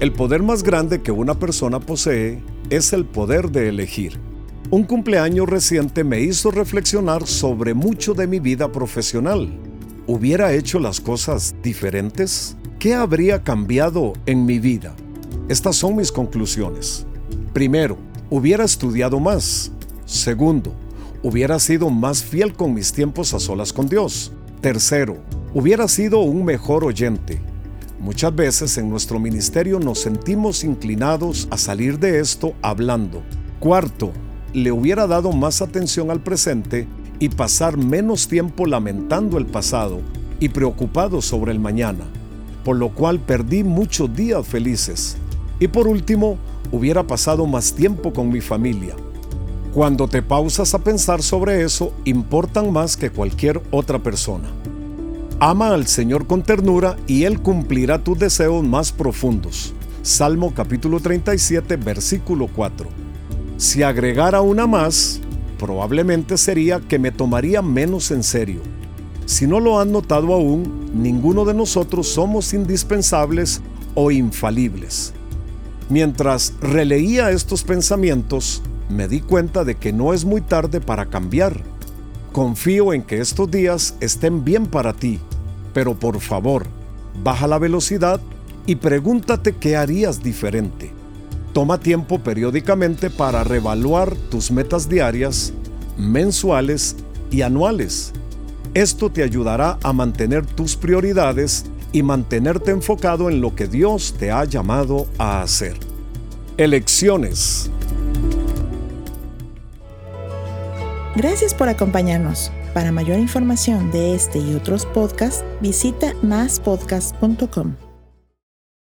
El poder más grande que una persona posee es el poder de elegir. Un cumpleaños reciente me hizo reflexionar sobre mucho de mi vida profesional. ¿Hubiera hecho las cosas diferentes? ¿Qué habría cambiado en mi vida? Estas son mis conclusiones. Primero, hubiera estudiado más. Segundo, hubiera sido más fiel con mis tiempos a solas con Dios. Tercero, hubiera sido un mejor oyente. Muchas veces en nuestro ministerio nos sentimos inclinados a salir de esto hablando. Cuarto, le hubiera dado más atención al presente y pasar menos tiempo lamentando el pasado y preocupado sobre el mañana, por lo cual perdí muchos días felices. Y por último, hubiera pasado más tiempo con mi familia. Cuando te pausas a pensar sobre eso, importan más que cualquier otra persona. Ama al Señor con ternura y Él cumplirá tus deseos más profundos. Salmo capítulo 37, versículo 4. Si agregara una más, probablemente sería que me tomaría menos en serio. Si no lo han notado aún, ninguno de nosotros somos indispensables o infalibles. Mientras releía estos pensamientos, me di cuenta de que no es muy tarde para cambiar. Confío en que estos días estén bien para ti, pero por favor, baja la velocidad y pregúntate qué harías diferente. Toma tiempo periódicamente para revaluar tus metas diarias, mensuales y anuales. Esto te ayudará a mantener tus prioridades y mantenerte enfocado en lo que Dios te ha llamado a hacer. Elecciones. Gracias por acompañarnos. Para mayor información de este y otros podcasts, visita maspodcast.com.